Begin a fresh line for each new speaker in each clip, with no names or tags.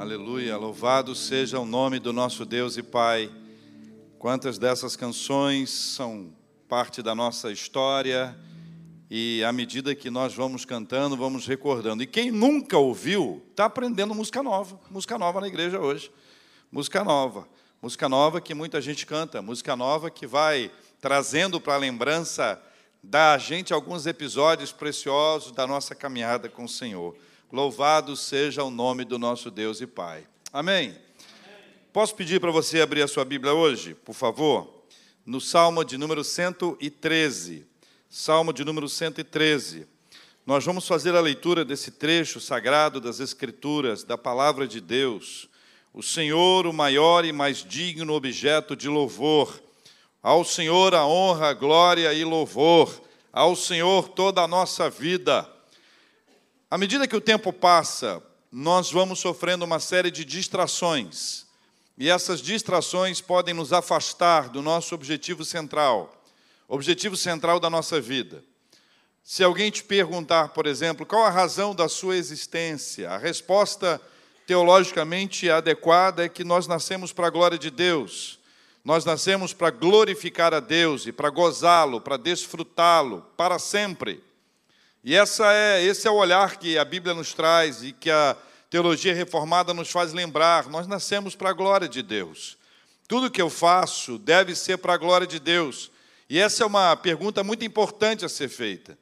Aleluia, louvado seja o nome do nosso Deus e Pai. Quantas dessas canções são parte da nossa história e à medida que nós vamos cantando, vamos recordando. E quem nunca ouviu, está aprendendo música nova, música nova na igreja hoje. Música nova, música nova que muita gente canta, música nova que vai trazendo para a lembrança da gente alguns episódios preciosos da nossa caminhada com o Senhor. Louvado seja o nome do nosso Deus e Pai. Amém. Posso pedir para você abrir a sua Bíblia hoje, por favor? No Salmo de número 113. Salmo de número 113. Nós vamos fazer a leitura desse trecho sagrado das Escrituras, da palavra de Deus. O Senhor, o maior e mais digno objeto de louvor. Ao Senhor a honra, glória e louvor. Ao Senhor toda a nossa vida. À medida que o tempo passa, nós vamos sofrendo uma série de distrações. E essas distrações podem nos afastar do nosso objetivo central, objetivo central da nossa vida. Se alguém te perguntar, por exemplo, qual a razão da sua existência, a resposta teologicamente adequada é que nós nascemos para a glória de Deus. Nós nascemos para glorificar a Deus e para gozá-lo, para desfrutá-lo para sempre. E essa é, esse é o olhar que a Bíblia nos traz e que a teologia reformada nos faz lembrar. Nós nascemos para a glória de Deus. Tudo que eu faço deve ser para a glória de Deus. E essa é uma pergunta muito importante a ser feita.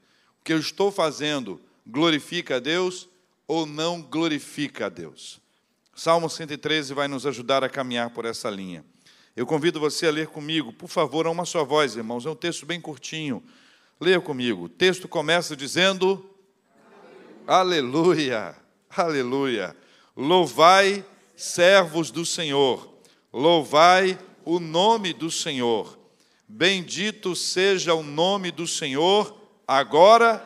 O que eu estou fazendo glorifica a Deus ou não glorifica a Deus? Salmo 113 vai nos ajudar a caminhar por essa linha. Eu convido você a ler comigo, por favor, a uma só voz, irmãos. É um texto bem curtinho. Leia comigo. O texto começa dizendo: Aleluia, aleluia. Louvai, servos do Senhor, louvai o nome do Senhor. Bendito seja o nome do Senhor, agora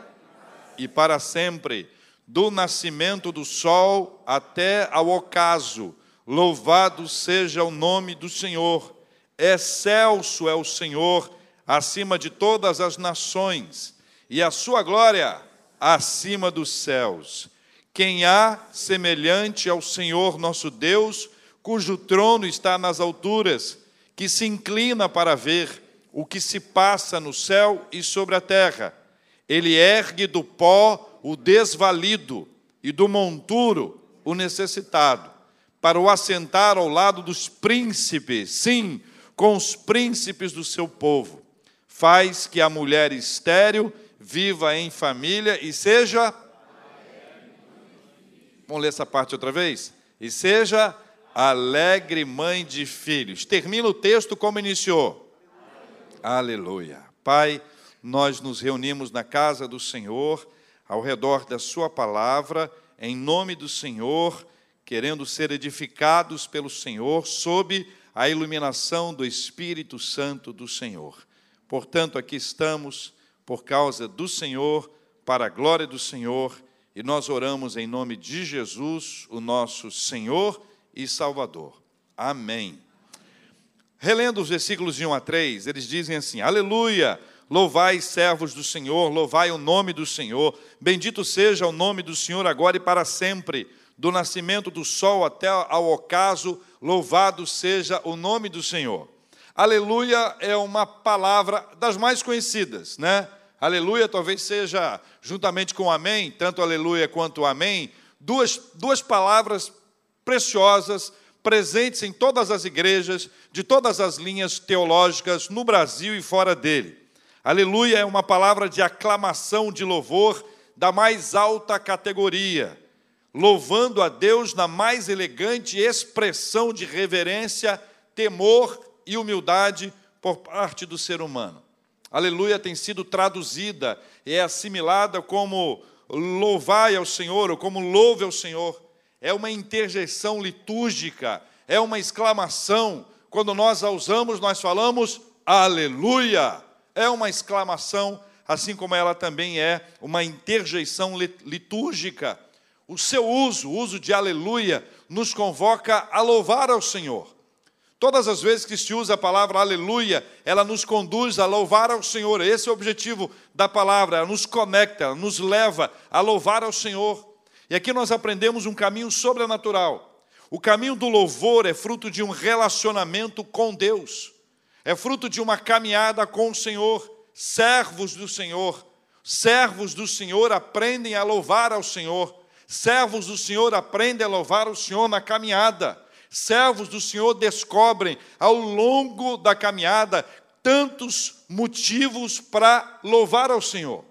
e para sempre, do nascimento do sol até ao ocaso. Louvado seja o nome do Senhor. Excelso é o Senhor acima de todas as nações, e a sua glória acima dos céus. Quem há semelhante ao Senhor nosso Deus, cujo trono está nas alturas, que se inclina para ver o que se passa no céu e sobre a terra. Ele ergue do pó o desvalido e do monturo o necessitado, para o assentar ao lado dos príncipes, sim, com os príncipes do seu povo faz que a mulher estéril viva em família e seja. Vamos ler essa parte outra vez? E seja alegre mãe de filhos. Termina o texto como iniciou. Aleluia. Pai, nós nos reunimos na casa do Senhor, ao redor da Sua palavra, em nome do Senhor, querendo ser edificados pelo Senhor, sob a iluminação do Espírito Santo do Senhor. Portanto, aqui estamos por causa do Senhor, para a glória do Senhor, e nós oramos em nome de Jesus, o nosso Senhor e Salvador. Amém. Relendo os versículos de 1 a 3, eles dizem assim: Aleluia! Louvai, servos do Senhor, louvai o nome do Senhor. Bendito seja o nome do Senhor agora e para sempre. Do nascimento do sol até ao ocaso, louvado seja o nome do Senhor. Aleluia é uma palavra das mais conhecidas, né? Aleluia talvez seja, juntamente com amém, tanto aleluia quanto amém, duas, duas palavras preciosas, presentes em todas as igrejas, de todas as linhas teológicas no Brasil e fora dele. Aleluia é uma palavra de aclamação, de louvor, da mais alta categoria, louvando a Deus na mais elegante expressão de reverência, temor e humildade por parte do ser humano. Aleluia tem sido traduzida e é assimilada como louvai ao Senhor ou como louve ao Senhor. É uma interjeição litúrgica, é uma exclamação. Quando nós a usamos, nós falamos aleluia. É uma exclamação, assim como ela também é uma interjeição litúrgica. O seu uso, o uso de aleluia, nos convoca a louvar ao Senhor. Todas as vezes que se usa a palavra aleluia, ela nos conduz a louvar ao Senhor. Esse é o objetivo da palavra, ela nos conecta, ela nos leva a louvar ao Senhor. E aqui nós aprendemos um caminho sobrenatural. O caminho do louvor é fruto de um relacionamento com Deus, é fruto de uma caminhada com o Senhor, servos do Senhor. Servos do Senhor aprendem a louvar ao Senhor, servos do Senhor aprendem a louvar o Senhor na caminhada, servos do Senhor descobrem ao longo da caminhada tantos motivos para louvar ao Senhor.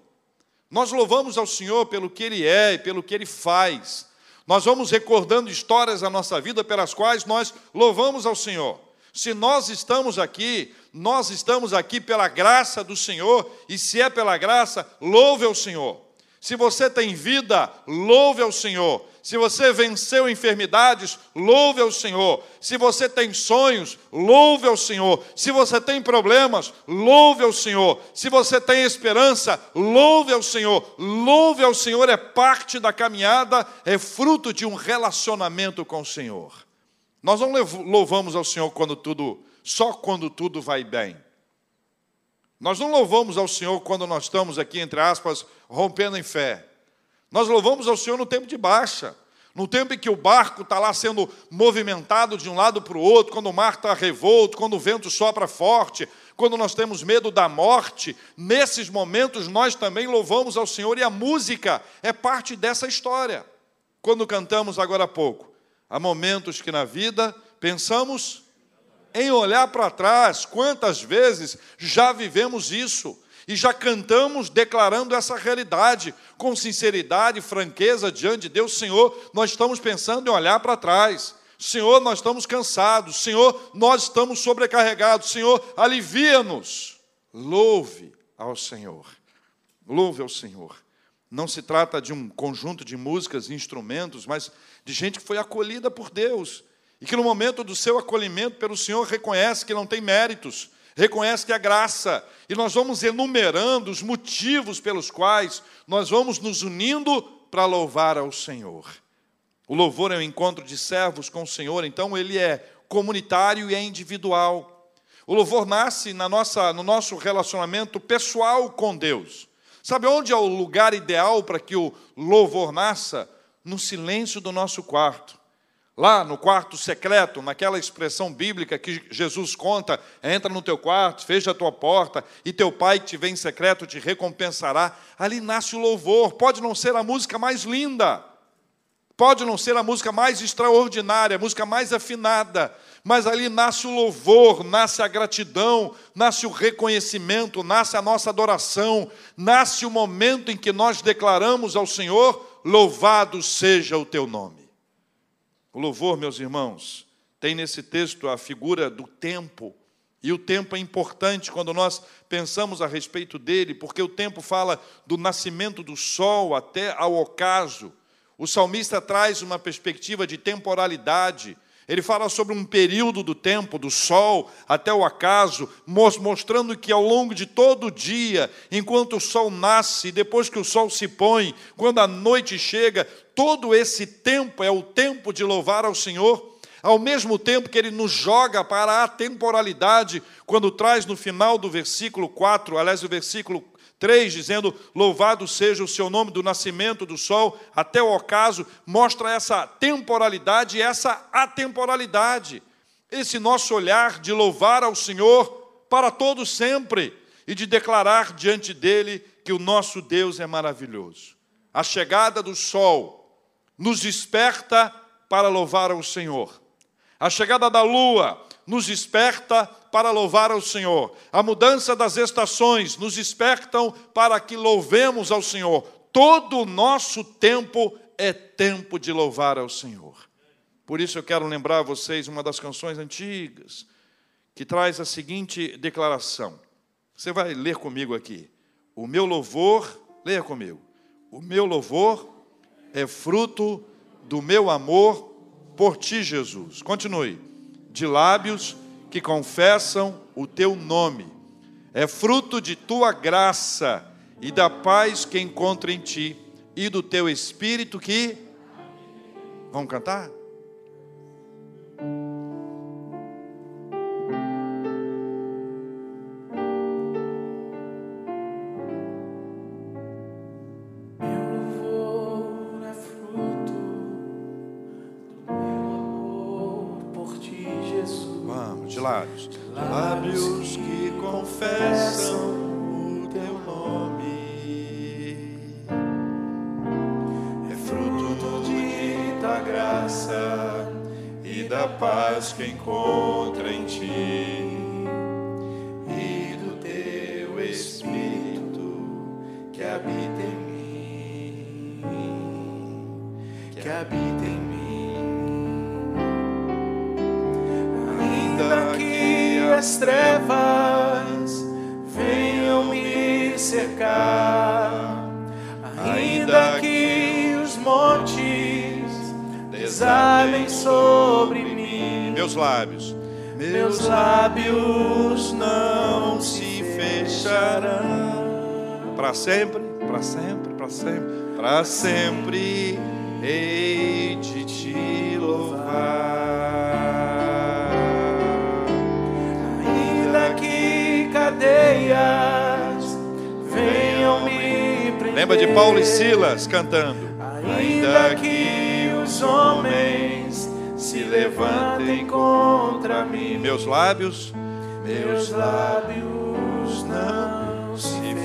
Nós louvamos ao Senhor pelo que Ele é e pelo que Ele faz. Nós vamos recordando histórias da nossa vida pelas quais nós louvamos ao Senhor. Se nós estamos aqui, nós estamos aqui pela graça do Senhor, e se é pela graça, louve ao Senhor. Se você tem vida, louve ao Senhor. Se você venceu enfermidades, louve ao Senhor. Se você tem sonhos, louve ao Senhor. Se você tem problemas, louve ao Senhor. Se você tem esperança, louve ao Senhor. Louve ao Senhor é parte da caminhada, é fruto de um relacionamento com o Senhor. Nós não louvamos ao Senhor quando tudo, só quando tudo vai bem. Nós não louvamos ao Senhor quando nós estamos aqui, entre aspas, rompendo em fé. Nós louvamos ao Senhor no tempo de baixa, no tempo em que o barco está lá sendo movimentado de um lado para o outro, quando o mar está revolto, quando o vento sopra forte, quando nós temos medo da morte, nesses momentos nós também louvamos ao Senhor e a música é parte dessa história. Quando cantamos agora há pouco, há momentos que na vida pensamos em olhar para trás, quantas vezes já vivemos isso? e já cantamos declarando essa realidade com sinceridade e franqueza diante de Deus, Senhor, nós estamos pensando em olhar para trás. Senhor, nós estamos cansados. Senhor, nós estamos sobrecarregados. Senhor, alivia-nos. Louve ao Senhor. Louve ao Senhor. Não se trata de um conjunto de músicas e instrumentos, mas de gente que foi acolhida por Deus e que no momento do seu acolhimento pelo Senhor reconhece que não tem méritos, reconhece que é graça, e nós vamos enumerando os motivos pelos quais nós vamos nos unindo para louvar ao Senhor. O louvor é um encontro de servos com o Senhor, então ele é comunitário e é individual. O louvor nasce na nossa, no nosso relacionamento pessoal com Deus. Sabe onde é o lugar ideal para que o louvor nasça? No silêncio do nosso quarto. Lá no quarto secreto, naquela expressão bíblica que Jesus conta, entra no teu quarto, fecha a tua porta, e teu pai que te vem em secreto te recompensará. Ali nasce o louvor. Pode não ser a música mais linda, pode não ser a música mais extraordinária, a música mais afinada, mas ali nasce o louvor, nasce a gratidão, nasce o reconhecimento, nasce a nossa adoração, nasce o momento em que nós declaramos ao Senhor: louvado seja o teu nome. O louvor, meus irmãos, tem nesse texto a figura do tempo. E o tempo é importante quando nós pensamos a respeito dele, porque o tempo fala do nascimento do sol até ao ocaso. O salmista traz uma perspectiva de temporalidade. Ele fala sobre um período do tempo, do sol até o acaso, mostrando que ao longo de todo o dia, enquanto o sol nasce, depois que o sol se põe, quando a noite chega, todo esse tempo é o tempo de louvar ao Senhor, ao mesmo tempo que ele nos joga para a temporalidade, quando traz no final do versículo 4, aliás, o versículo 3, dizendo: Louvado seja o seu nome do nascimento do sol até o ocaso, mostra essa temporalidade e essa atemporalidade. Esse nosso olhar de louvar ao Senhor para todo sempre e de declarar diante dele que o nosso Deus é maravilhoso. A chegada do sol nos desperta para louvar ao Senhor. A chegada da lua nos desperta para louvar ao Senhor. A mudança das estações nos despertam para que louvemos ao Senhor. Todo o nosso tempo é tempo de louvar ao Senhor. Por isso eu quero lembrar a vocês uma das canções antigas que traz a seguinte declaração. Você vai ler comigo aqui. O meu louvor, leia comigo. O meu louvor é fruto do meu amor por ti, Jesus. Continue. De lábios que confessam o teu nome. É fruto de tua graça e da paz que encontro em ti e do teu espírito que. Vamos cantar? As trevas venham me cercar, ainda que os montes desabem sobre mim, meus lábios, meus lábios não se fecharão. Para sempre, para sempre, para sempre, para sempre hei de te louvar. Lembra de Paulo e Silas cantando? Ainda que os homens se levantem contra mim, meus lábios, meus lábios não se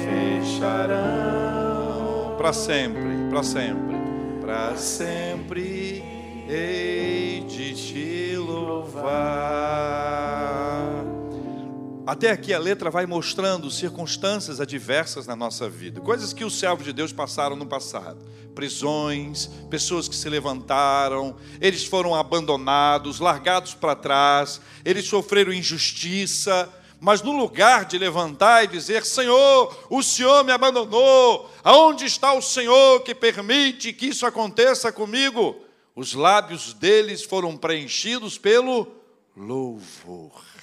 fecharão. Para sempre, para sempre, para sempre hei de te louvar. Até aqui a letra vai mostrando circunstâncias adversas na nossa vida, coisas que os servos de Deus passaram no passado. Prisões, pessoas que se levantaram, eles foram abandonados, largados para trás, eles sofreram injustiça, mas no lugar de levantar e dizer: Senhor, o Senhor me abandonou, aonde está o Senhor que permite que isso aconteça comigo? Os lábios deles foram preenchidos pelo louvor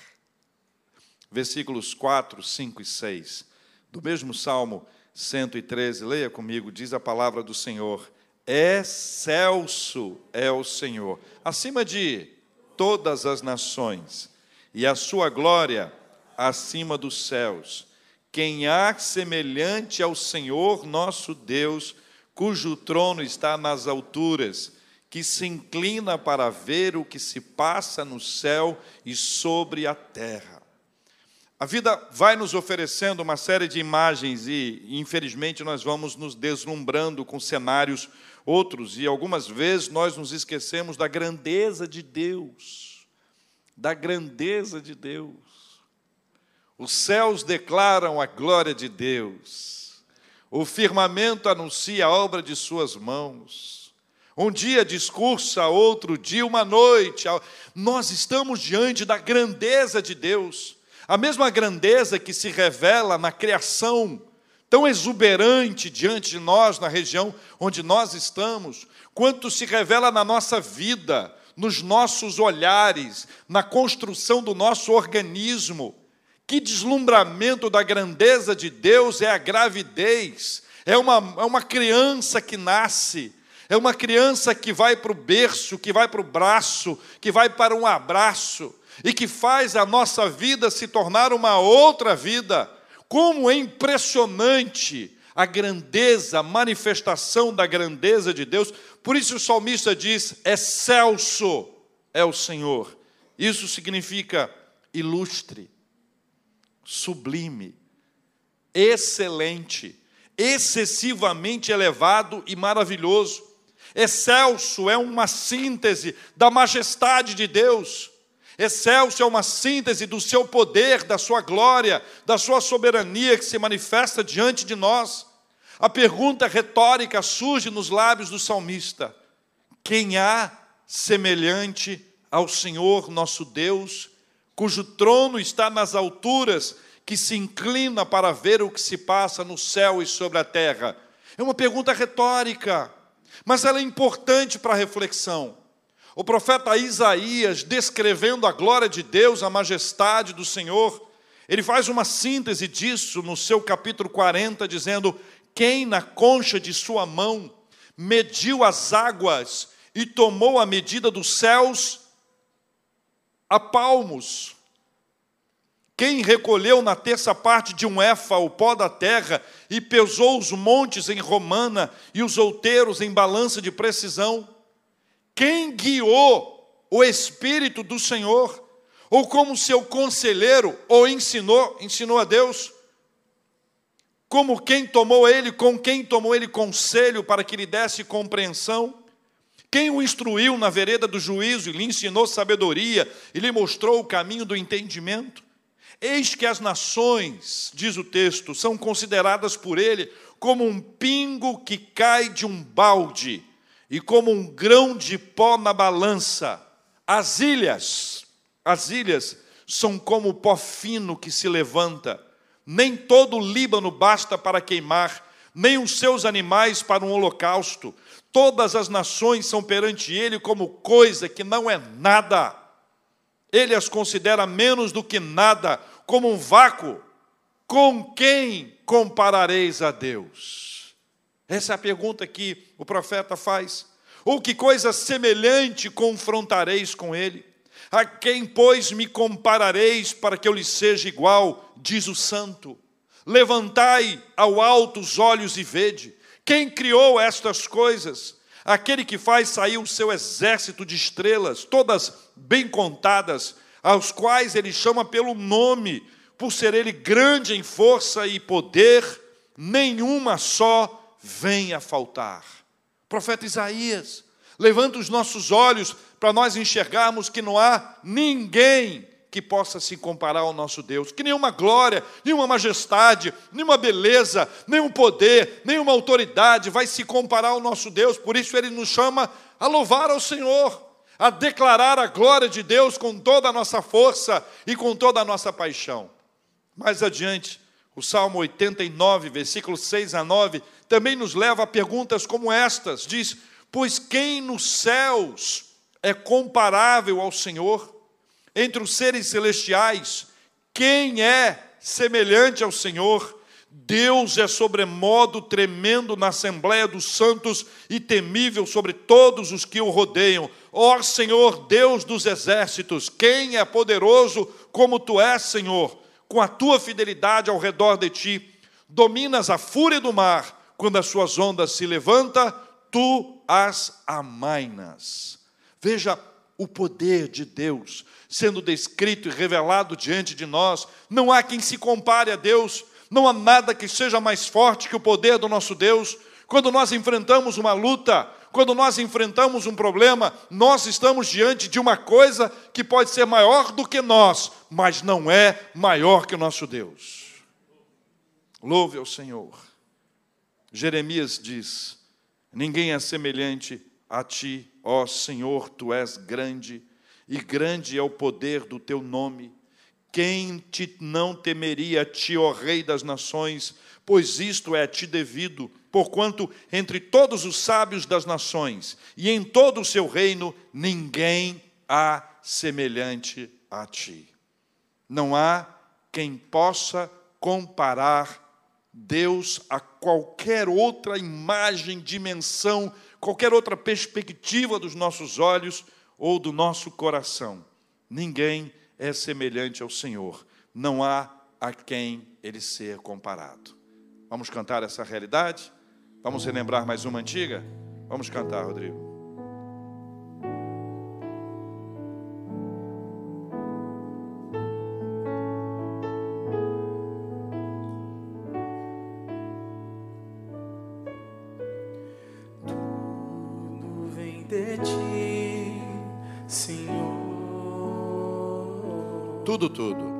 versículos 4, 5 e 6. Do mesmo Salmo 113, leia comigo, diz a palavra do Senhor: Excelso é o Senhor, acima de todas as nações, e a sua glória acima dos céus. Quem há semelhante ao Senhor nosso Deus, cujo trono está nas alturas, que se inclina para ver o que se passa no céu e sobre a terra. A vida vai nos oferecendo uma série de imagens e, infelizmente, nós vamos nos deslumbrando com cenários outros e algumas vezes nós nos esquecemos da grandeza de Deus. Da grandeza de Deus. Os céus declaram a glória de Deus. O firmamento anuncia a obra de suas mãos. Um dia discursa, outro dia uma noite. Nós estamos diante da grandeza de Deus. A mesma grandeza que se revela na criação, tão exuberante diante de nós, na região onde nós estamos, quanto se revela na nossa vida, nos nossos olhares, na construção do nosso organismo. Que deslumbramento da grandeza de Deus é a gravidez, é uma, é uma criança que nasce, é uma criança que vai para o berço, que vai para o braço, que vai para um abraço e que faz a nossa vida se tornar uma outra vida. Como é impressionante a grandeza, a manifestação da grandeza de Deus. Por isso o salmista diz: excelso é o Senhor. Isso significa ilustre, sublime, excelente, excessivamente elevado e maravilhoso. Excelso é uma síntese da majestade de Deus. Excelso é uma síntese do seu poder, da sua glória, da sua soberania que se manifesta diante de nós. A pergunta retórica surge nos lábios do salmista: Quem há semelhante ao Senhor nosso Deus, cujo trono está nas alturas, que se inclina para ver o que se passa no céu e sobre a terra? É uma pergunta retórica, mas ela é importante para a reflexão. O profeta Isaías, descrevendo a glória de Deus, a majestade do Senhor, ele faz uma síntese disso no seu capítulo 40, dizendo: Quem na concha de sua mão mediu as águas e tomou a medida dos céus a palmos? Quem recolheu na terça parte de um éfa o pó da terra e pesou os montes em romana e os outeiros em balança de precisão? Quem guiou o Espírito do Senhor? Ou como seu conselheiro o ensinou, ensinou a Deus? Como quem tomou ele, com quem tomou ele conselho para que lhe desse compreensão? Quem o instruiu na vereda do juízo e lhe ensinou sabedoria e lhe mostrou o caminho do entendimento? Eis que as nações, diz o texto, são consideradas por ele como um pingo que cai de um balde e como um grão de pó na balança. As ilhas, as ilhas são como o pó fino que se levanta. Nem todo o Líbano basta para queimar, nem os seus animais para um holocausto. Todas as nações são perante ele como coisa que não é nada. Ele as considera menos do que nada, como um vácuo. Com quem comparareis a Deus? Essa é a pergunta que o profeta faz. Ou que coisa semelhante confrontareis com ele? A quem, pois, me comparareis para que eu lhe seja igual? Diz o santo. Levantai ao alto os olhos e vede. Quem criou estas coisas? Aquele que faz sair o seu exército de estrelas, todas bem contadas, aos quais ele chama pelo nome, por ser ele grande em força e poder, nenhuma só vem a faltar. profeta Isaías, levanta os nossos olhos para nós enxergarmos que não há ninguém que possa se comparar ao nosso Deus, que nenhuma glória, nenhuma majestade, nenhuma beleza, nenhum poder, nenhuma autoridade vai se comparar ao nosso Deus, por isso ele nos chama a louvar ao Senhor a declarar a glória de Deus com toda a nossa força e com toda a nossa paixão. Mais adiante, o Salmo 89, versículos 6 a 9, também nos leva a perguntas como estas: diz, Pois quem nos céus é comparável ao Senhor? Entre os seres celestiais, quem é semelhante ao Senhor? Deus é sobremodo tremendo na Assembleia dos Santos e temível sobre todos os que o rodeiam. Ó Senhor, Deus dos exércitos, quem é poderoso como tu és, Senhor? Com a tua fidelidade ao redor de ti, dominas a fúria do mar, quando as suas ondas se levantam, tu as amainas. Veja o poder de Deus sendo descrito e revelado diante de nós. Não há quem se compare a Deus não há nada que seja mais forte que o poder do nosso Deus. Quando nós enfrentamos uma luta, quando nós enfrentamos um problema, nós estamos diante de uma coisa que pode ser maior do que nós, mas não é maior que o nosso Deus. Louve ao Senhor. Jeremias diz: Ninguém é semelhante a ti, ó Senhor, tu és grande, e grande é o poder do teu nome. Quem te não temeria a ti, ó Rei das nações? Pois isto é a ti devido, porquanto entre todos os sábios das nações e em todo o seu reino ninguém há semelhante a ti. Não há quem possa comparar Deus a qualquer outra imagem, dimensão, qualquer outra perspectiva dos nossos olhos ou do nosso coração. Ninguém é semelhante ao Senhor. Não há a quem ele ser comparado. Vamos cantar essa realidade? Vamos relembrar mais uma antiga? Vamos cantar, Rodrigo. Tudo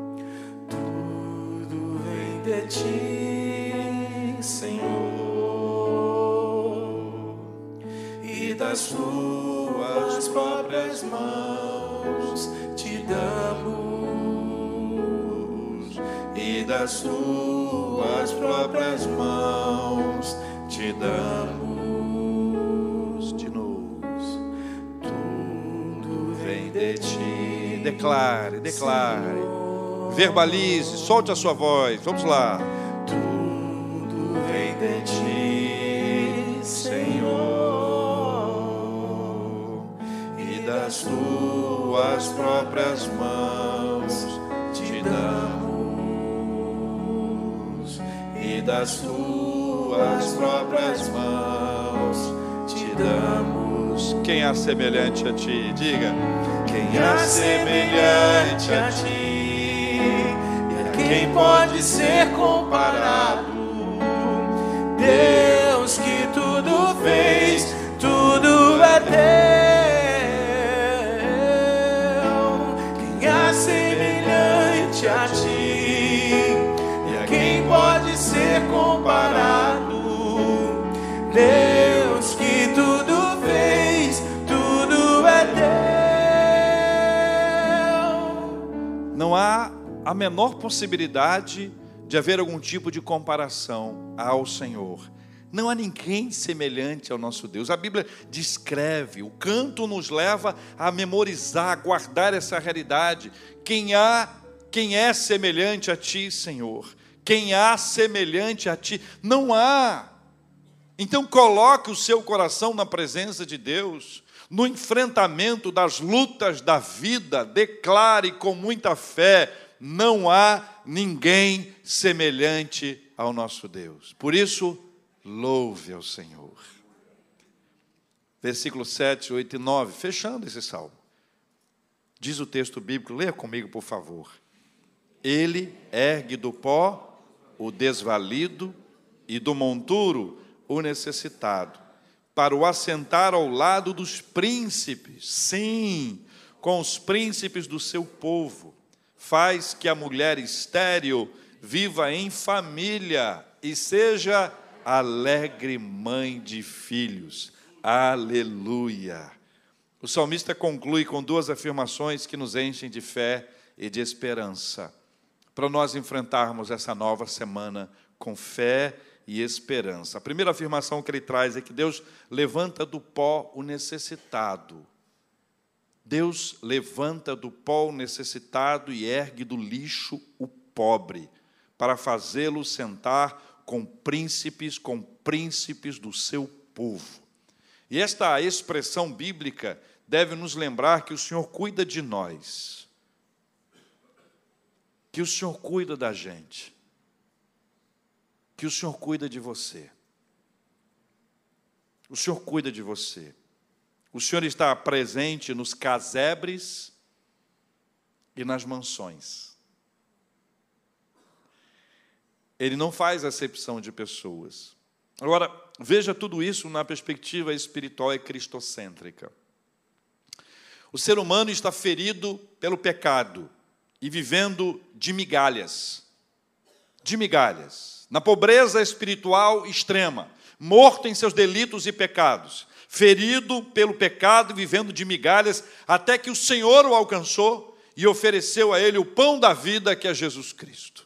declare, declare. Verbalize, solte a sua voz. Vamos lá.
Tudo vem de ti, Senhor, e das tuas próprias mãos te damos, e das tuas próprias mãos te damos.
Quem há semelhante a ti? Diga.
Quem há semelhante a ti? E a quem pode ser comparado? Deus que tudo fez, tudo é teu.
A menor possibilidade de haver algum tipo de comparação ao Senhor. Não há ninguém semelhante ao nosso Deus. A Bíblia descreve, o canto nos leva a memorizar, a guardar essa realidade. Quem há, quem é semelhante a ti, Senhor? Quem há semelhante a ti? Não há. Então coloque o seu coração na presença de Deus, no enfrentamento das lutas da vida, declare com muita fé: não há ninguém semelhante ao nosso Deus. Por isso, louve ao Senhor. Versículo 7, 8 e 9, fechando esse salmo. Diz o texto bíblico, leia comigo, por favor. Ele ergue do pó o desvalido e do monturo o necessitado, para o assentar ao lado dos príncipes, sim, com os príncipes do seu povo. Faz que a mulher estéril viva em família e seja alegre mãe de filhos. Aleluia. O salmista conclui com duas afirmações que nos enchem de fé e de esperança, para nós enfrentarmos essa nova semana com fé e esperança. A primeira afirmação que ele traz é que Deus levanta do pó o necessitado. Deus levanta do pó o necessitado e ergue do lixo o pobre, para fazê-lo sentar com príncipes, com príncipes do seu povo. E esta expressão bíblica deve nos lembrar que o Senhor cuida de nós, que o Senhor cuida da gente, que o Senhor cuida de você. O Senhor cuida de você. O Senhor está presente nos casebres e nas mansões. Ele não faz acepção de pessoas. Agora, veja tudo isso na perspectiva espiritual e cristocêntrica. O ser humano está ferido pelo pecado e vivendo de migalhas. De migalhas. Na pobreza espiritual extrema, morto em seus delitos e pecados, ferido pelo pecado, vivendo de migalhas, até que o Senhor o alcançou e ofereceu a ele o pão da vida, que é Jesus Cristo.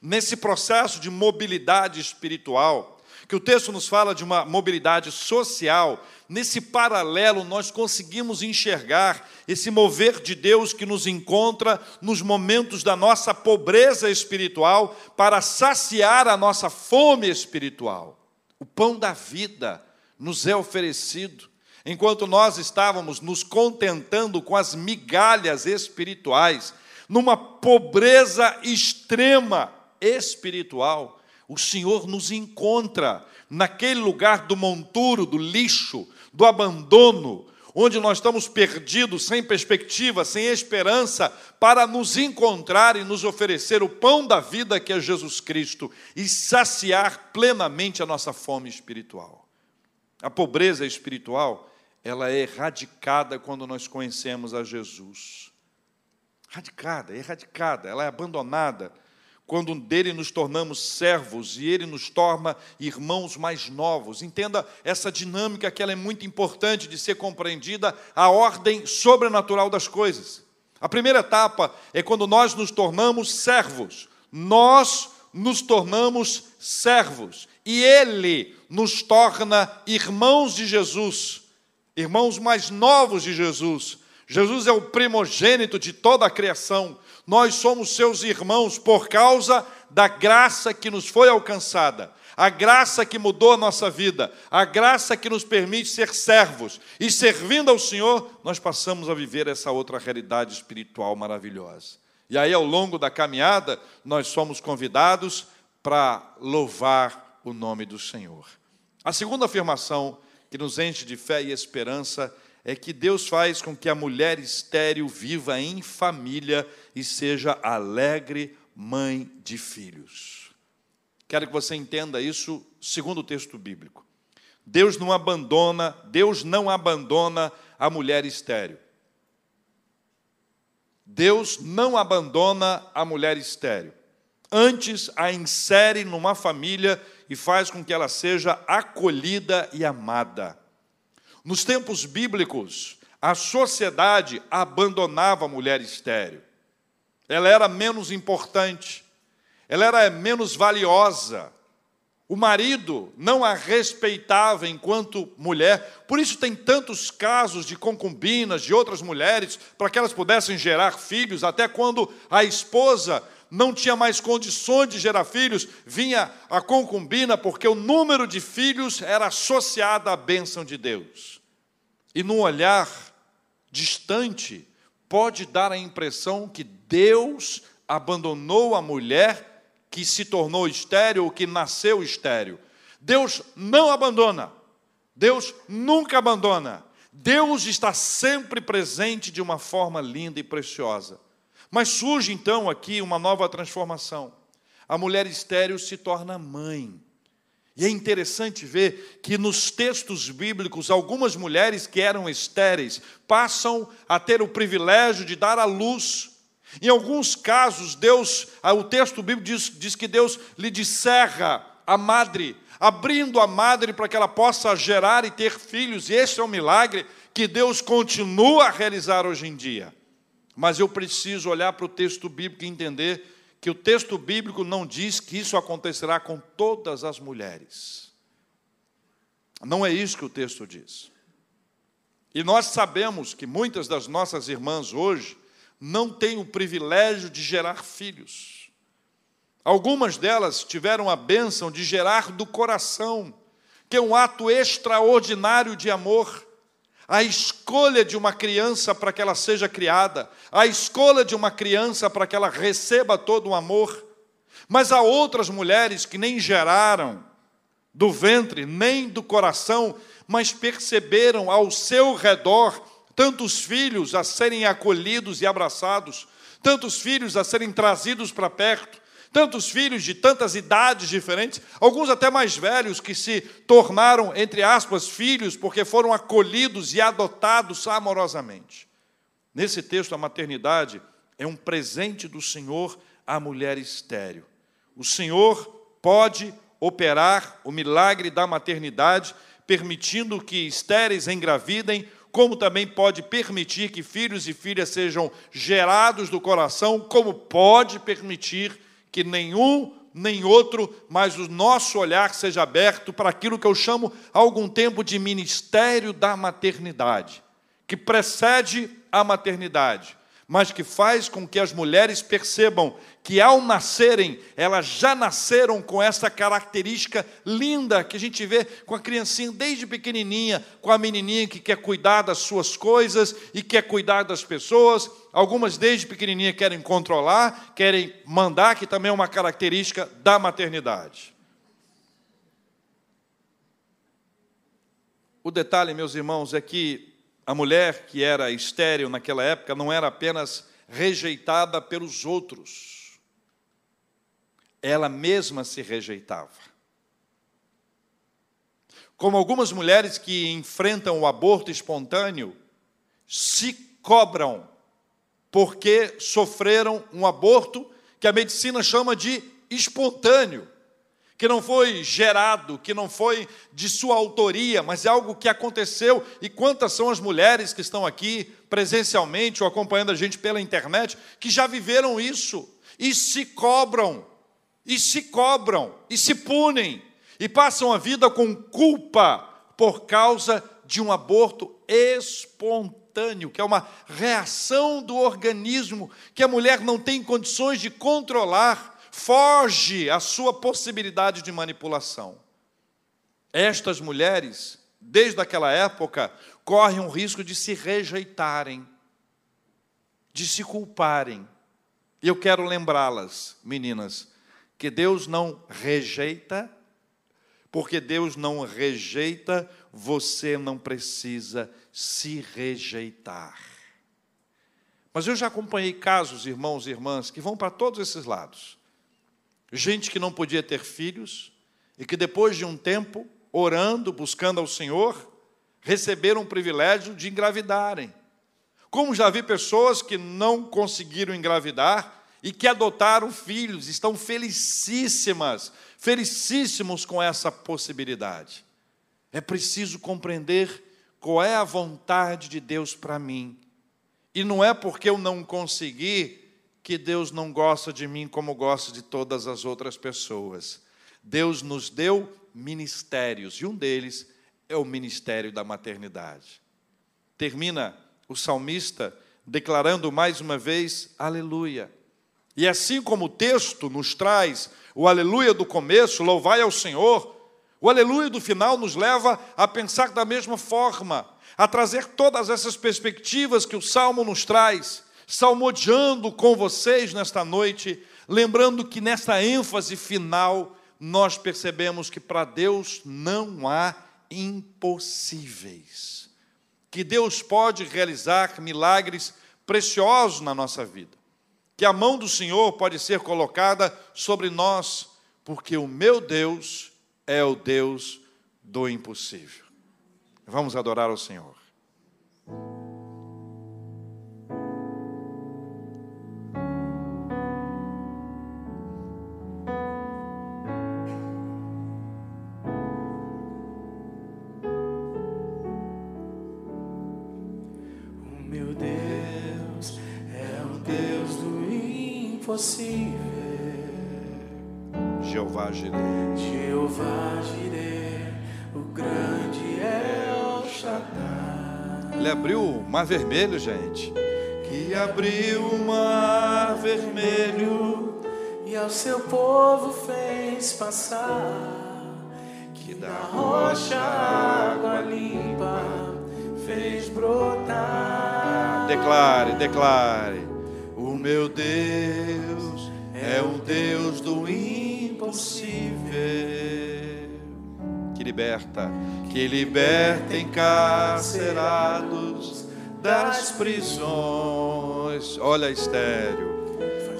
Nesse processo de mobilidade espiritual, que o texto nos fala de uma mobilidade social, nesse paralelo nós conseguimos enxergar esse mover de Deus que nos encontra nos momentos da nossa pobreza espiritual para saciar a nossa fome espiritual. O pão da vida nos é oferecido, enquanto nós estávamos nos contentando com as migalhas espirituais, numa pobreza extrema espiritual, o Senhor nos encontra naquele lugar do monturo, do lixo, do abandono, onde nós estamos perdidos, sem perspectiva, sem esperança, para nos encontrar e nos oferecer o pão da vida que é Jesus Cristo e saciar plenamente a nossa fome espiritual. A pobreza espiritual, ela é erradicada quando nós conhecemos a Jesus. Radicada, erradicada, ela é abandonada quando dele nos tornamos servos e ele nos torna irmãos mais novos. Entenda essa dinâmica que ela é muito importante de ser compreendida, a ordem sobrenatural das coisas. A primeira etapa é quando nós nos tornamos servos. Nós nos tornamos servos e ele nos torna irmãos de Jesus, irmãos mais novos de Jesus. Jesus é o primogênito de toda a criação. Nós somos seus irmãos por causa da graça que nos foi alcançada, a graça que mudou a nossa vida, a graça que nos permite ser servos. E servindo ao Senhor, nós passamos a viver essa outra realidade espiritual maravilhosa. E aí, ao longo da caminhada, nós somos convidados para louvar o nome do Senhor. A segunda afirmação que nos enche de fé e esperança é que Deus faz com que a mulher estéril viva em família e seja alegre mãe de filhos. Quero que você entenda isso segundo o texto bíblico. Deus não abandona, Deus não abandona a mulher estéril. Deus não abandona a mulher estéril. Antes a insere numa família e faz com que ela seja acolhida e amada. Nos tempos bíblicos, a sociedade abandonava a mulher estéril. Ela era menos importante, ela era menos valiosa. O marido não a respeitava enquanto mulher, por isso tem tantos casos de concubinas, de outras mulheres, para que elas pudessem gerar filhos, até quando a esposa não tinha mais condições de gerar filhos, vinha a concubina, porque o número de filhos era associado à bênção de Deus. E num olhar distante, pode dar a impressão que Deus abandonou a mulher que se tornou estéril ou que nasceu estéril. Deus não abandona. Deus nunca abandona. Deus está sempre presente de uma forma linda e preciosa. Mas surge então aqui uma nova transformação. A mulher estéril se torna mãe. E é interessante ver que nos textos bíblicos, algumas mulheres que eram estéreis passam a ter o privilégio de dar à luz. Em alguns casos, Deus, ah, o texto bíblico diz, diz que Deus lhe descerra a madre, abrindo a madre para que ela possa gerar e ter filhos. E esse é um milagre que Deus continua a realizar hoje em dia. Mas eu preciso olhar para o texto bíblico e entender que o texto bíblico não diz que isso acontecerá com todas as mulheres. Não é isso que o texto diz. E nós sabemos que muitas das nossas irmãs hoje não têm o privilégio de gerar filhos. Algumas delas tiveram a bênção de gerar do coração, que é um ato extraordinário de amor a escolha de uma criança para que ela seja criada, a escolha de uma criança para que ela receba todo o amor. Mas há outras mulheres que nem geraram do ventre, nem do coração, mas perceberam ao seu redor tantos filhos a serem acolhidos e abraçados, tantos filhos a serem trazidos para perto, tantos filhos de tantas idades diferentes, alguns até mais velhos que se tornaram, entre aspas, filhos porque foram acolhidos e adotados amorosamente. Nesse texto, a maternidade é um presente do Senhor à mulher estéril. O Senhor pode operar o milagre da maternidade, permitindo que estéreis engravidem, como também pode permitir que filhos e filhas sejam gerados do coração, como pode permitir que nenhum nem outro, mas o nosso olhar seja aberto para aquilo que eu chamo há algum tempo de ministério da maternidade, que precede a maternidade mas que faz com que as mulheres percebam que ao nascerem, elas já nasceram com essa característica linda que a gente vê com a criancinha desde pequenininha, com a menininha que quer cuidar das suas coisas e quer cuidar das pessoas. Algumas desde pequenininha querem controlar, querem mandar, que também é uma característica da maternidade. O detalhe, meus irmãos, é que a mulher que era estéril naquela época não era apenas rejeitada pelos outros, ela mesma se rejeitava. Como algumas mulheres que enfrentam o aborto espontâneo se cobram porque sofreram um aborto que a medicina chama de espontâneo que não foi gerado, que não foi de sua autoria, mas é algo que aconteceu. E quantas são as mulheres que estão aqui presencialmente ou acompanhando a gente pela internet que já viveram isso e se cobram, e se cobram, e se punem, e passam a vida com culpa por causa de um aborto espontâneo, que é uma reação do organismo que a mulher não tem condições de controlar foge à sua possibilidade de manipulação. Estas mulheres, desde aquela época, correm o risco de se rejeitarem, de se culparem. E eu quero lembrá-las, meninas, que Deus não rejeita, porque Deus não rejeita, você não precisa se rejeitar. Mas eu já acompanhei casos, irmãos e irmãs, que vão para todos esses lados. Gente que não podia ter filhos e que depois de um tempo, orando, buscando ao Senhor, receberam o privilégio de engravidarem. Como já vi pessoas que não conseguiram engravidar e que adotaram filhos, estão felicíssimas, felicíssimos com essa possibilidade. É preciso compreender qual é a vontade de Deus para mim e não é porque eu não consegui que Deus não gosta de mim como gosta de todas as outras pessoas. Deus nos deu ministérios, e um deles é o ministério da maternidade. Termina o salmista declarando mais uma vez: Aleluia. E assim como o texto nos traz o aleluia do começo, louvai ao Senhor, o aleluia do final nos leva a pensar da mesma forma a trazer todas essas perspectivas que o Salmo nos traz, salmodiando com vocês nesta noite, lembrando que nesta ênfase final nós percebemos que para Deus não há impossíveis, que Deus pode realizar milagres preciosos na nossa vida, que a mão do Senhor pode ser colocada sobre nós, porque o meu Deus é o Deus do impossível. Vamos adorar ao Senhor.
Impossível.
Jeová Jireh.
Jeová Jireh, o grande El Shaddai.
Ele abriu o mar vermelho, gente. Que abriu o mar vermelho.
E ao seu povo fez passar.
Que
Da
da
rocha água limpa fez brotar.
Declare, declare. Meu Deus é o Deus do impossível. Que liberta, que liberta encarcerados das prisões. Olha, estéreo.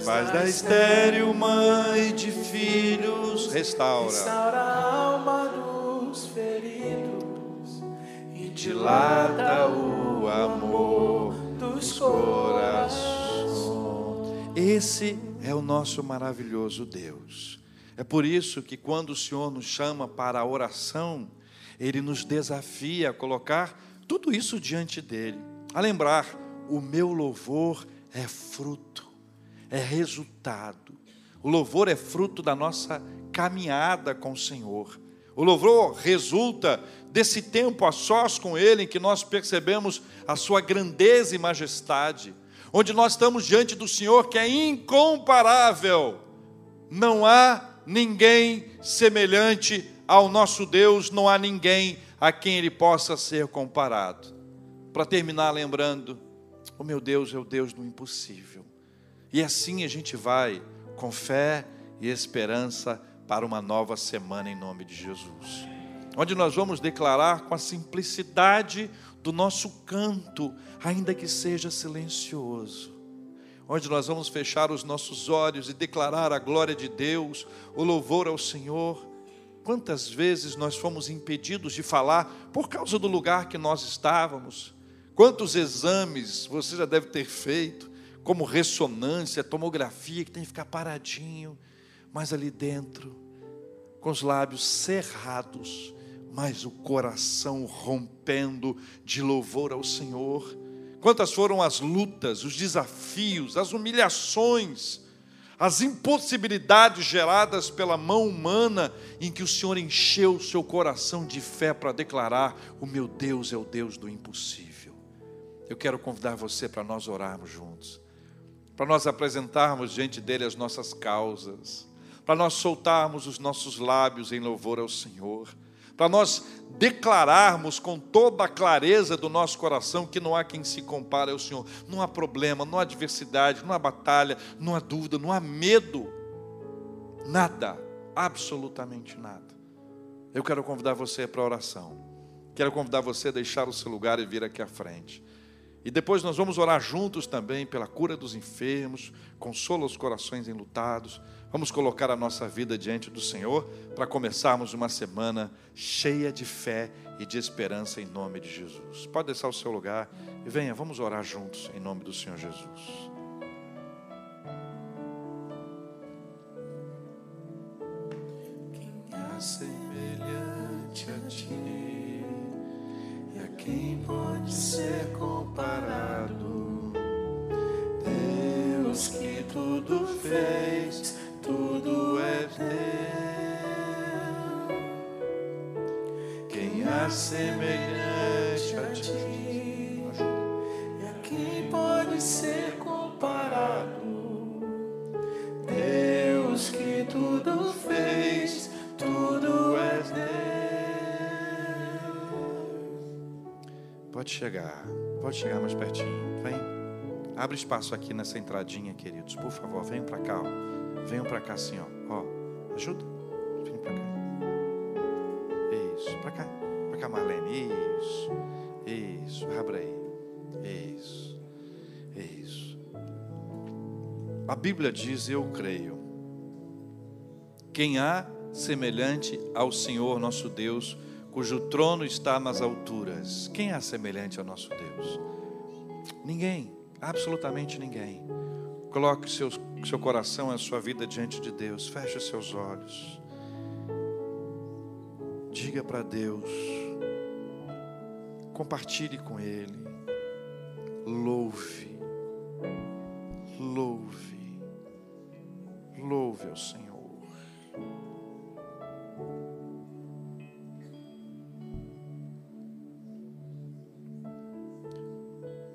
Faz da estéreo mãe de filhos, restaura.
Restaura a alma dos feridos e
dilata o amor
dos
corações. Esse é o nosso maravilhoso Deus. É por isso que quando o Senhor nos chama para a oração, Ele nos desafia a colocar tudo isso diante dele, a lembrar: o meu louvor é fruto, é resultado. O louvor é fruto da nossa caminhada com o Senhor. O louvor resulta desse tempo a sós com Ele, em que nós percebemos a Sua grandeza e majestade, onde nós estamos diante do Senhor que é incomparável. Não há ninguém semelhante ao nosso Deus, não há ninguém a quem Ele possa ser comparado. Para terminar, lembrando, o meu Deus é o Deus do impossível. E assim a gente vai com fé e esperança para uma nova semana em nome de Jesus. Onde nós vamos declarar com a simplicidade do nosso canto, ainda que seja silencioso. Onde nós vamos fechar os nossos olhos e declarar a glória de Deus, o louvor ao Senhor. Quantas vezes nós fomos impedidos de falar por causa do lugar que nós estávamos? Quantos exames você já deve ter feito, como ressonância, tomografia, que tem que ficar paradinho, mas ali dentro, com os lábios cerrados, mas o coração rompendo de louvor ao Senhor. Quantas foram as lutas, os desafios, as humilhações, as impossibilidades geradas pela mão humana, em que o Senhor encheu o seu coração de fé para declarar: O meu Deus é o Deus do impossível. Eu quero convidar você para nós orarmos juntos, para nós apresentarmos diante dele as nossas causas, para nós soltarmos os nossos lábios em louvor ao Senhor, para nós declararmos com toda a clareza do nosso coração que não há quem se compare ao Senhor. Não há problema, não há adversidade, não há batalha, não há dúvida, não há medo. Nada, absolutamente nada. Eu quero convidar você para a oração. Quero convidar você a deixar o seu lugar e vir aqui à frente. E depois nós vamos orar juntos também pela cura dos enfermos, consola os corações enlutados. Vamos colocar a nossa vida diante do Senhor para começarmos uma semana cheia de fé e de esperança em nome de Jesus. Pode deixar o seu lugar e venha, vamos orar juntos em nome do Senhor Jesus.
Quem é semelhante a ti? E a quem pode ser comparado? Deus que tudo fez, tudo é teu. Quem é semelhante a ti? E a quem pode ser comparado? Deus que tudo fez, tudo é Deus.
Pode chegar, pode chegar mais pertinho. Vem. Abre espaço aqui nessa entradinha, queridos. Por favor, venham para cá. Ó. Venham para cá assim, ó. ó. Ajuda. Vem para cá. Isso, para cá. Para cá, Marlene. Isso. Isso. Abra aí. Isso. Isso. A Bíblia diz, eu creio. Quem há semelhante ao Senhor nosso Deus, cujo trono está nas alturas? Quem há semelhante ao nosso Deus? Ninguém, absolutamente ninguém. Coloque seu, coração e a sua vida diante de Deus, feche seus olhos. Diga para Deus, compartilhe com Ele, louve, louve, louve ao Senhor.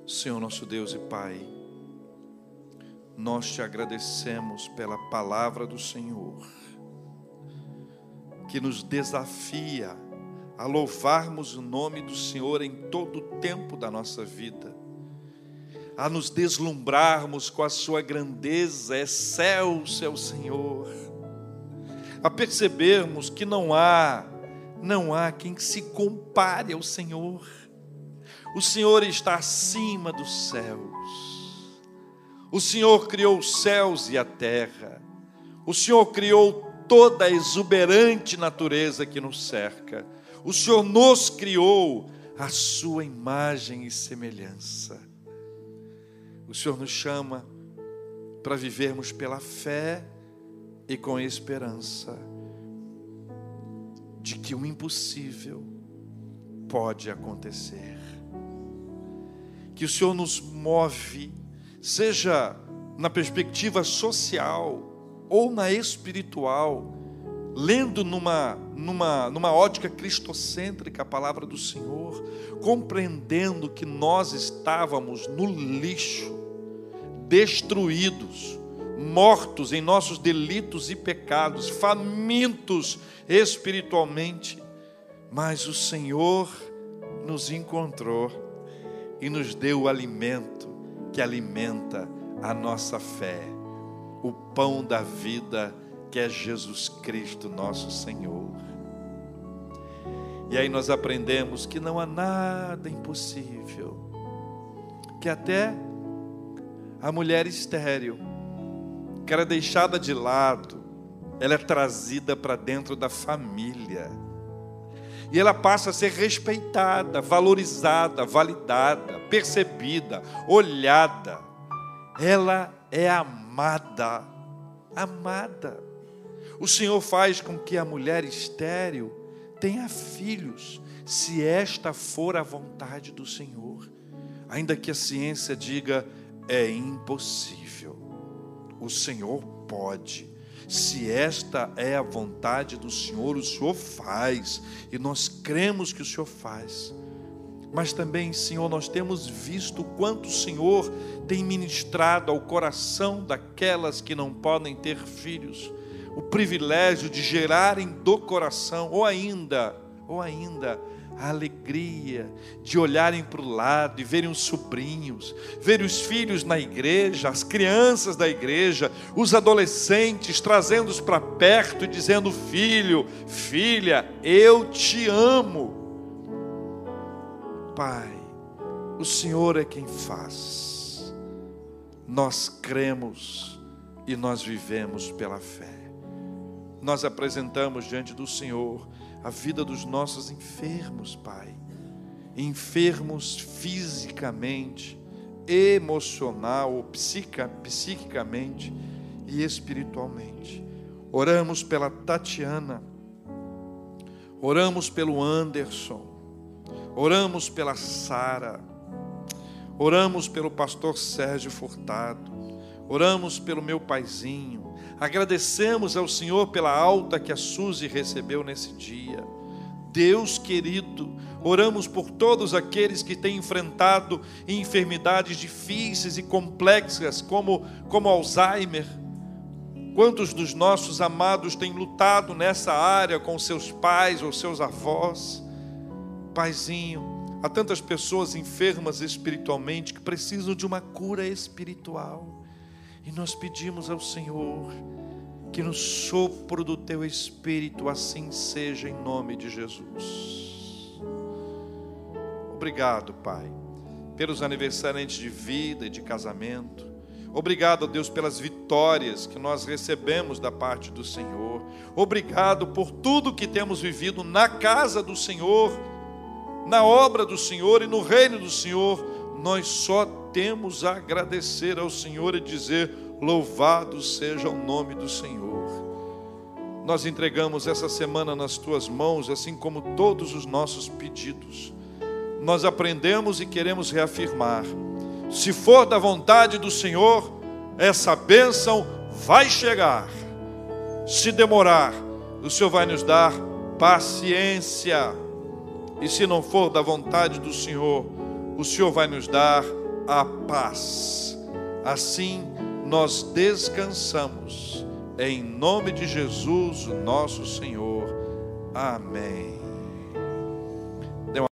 Senhor nosso Deus e Pai, nós te agradecemos pela palavra do Senhor, que nos desafia a louvarmos o nome do Senhor em todo o tempo da nossa vida, a nos deslumbrarmos com a Sua grandeza, é céu, seu Senhor, a percebermos que não há, não há quem se compare ao Senhor o Senhor está acima dos céus. O Senhor criou os céus e a terra. O Senhor criou toda a exuberante natureza que nos cerca. O Senhor nos criou à sua imagem e semelhança. O Senhor nos chama para vivermos pela fé e com esperança de que o impossível pode acontecer que o Senhor nos move, seja na perspectiva social ou na espiritual, lendo numa, numa, numa ótica cristocêntrica a palavra do Senhor, compreendendo que nós estávamos no lixo, destruídos, mortos em nossos delitos e pecados, famintos espiritualmente, mas o Senhor nos encontrou e nos deu o alimento que alimenta a nossa fé, o pão da vida que é Jesus Cristo, nosso Senhor. E aí nós aprendemos que não há nada impossível, que até a mulher estéril, que era deixada de lado, ela é trazida para dentro da família e ela passa a ser respeitada, valorizada, validada, percebida, olhada. Ela é amada, amada. O Senhor faz com que a mulher estéril tenha filhos, se esta for a vontade do Senhor. Ainda que a ciência diga é impossível, o Senhor pode. Se esta é a vontade do Senhor, o Senhor faz, e nós cremos que o Senhor faz. Mas também, Senhor, nós temos visto quanto o Senhor tem ministrado ao coração daquelas que não podem ter filhos, o privilégio de gerarem do coração, ou ainda, ou ainda, a alegria de olharem para o lado e verem os sobrinhos, verem os filhos na igreja, as crianças da igreja, os adolescentes trazendo-os para perto e dizendo: Filho, filha, eu te amo. Pai, o Senhor é quem faz, nós cremos e nós vivemos pela fé. Nós apresentamos diante do Senhor a vida dos nossos enfermos, Pai. Enfermos fisicamente, emocional psica, psiquicamente e espiritualmente. Oramos pela Tatiana, oramos pelo Anderson, oramos pela Sara, oramos pelo pastor Sérgio Furtado, oramos pelo meu paizinho, Agradecemos ao Senhor pela alta que a Suzy recebeu nesse dia. Deus querido, oramos por todos aqueles que têm enfrentado enfermidades difíceis e complexas, como, como Alzheimer. Quantos dos nossos amados têm lutado nessa área com seus pais ou seus avós? Paizinho, há tantas pessoas enfermas espiritualmente que precisam de uma cura espiritual. E nós pedimos ao Senhor que no sopro do teu espírito assim seja em nome de Jesus. Obrigado, Pai, pelos aniversariantes de vida e de casamento. Obrigado, Deus, pelas vitórias que nós recebemos da parte do Senhor. Obrigado por tudo que temos vivido na casa do Senhor, na obra do Senhor e no reino do Senhor. Nós só temos a agradecer ao Senhor e dizer: Louvado seja o nome do Senhor. Nós entregamos essa semana nas tuas mãos, assim como todos os nossos pedidos. Nós aprendemos e queremos reafirmar: se for da vontade do Senhor, essa bênção vai chegar. Se demorar, o Senhor vai nos dar paciência. E se não for da vontade do Senhor, o Senhor vai nos dar a paz. Assim nós descansamos. Em nome de Jesus, o nosso Senhor. Amém.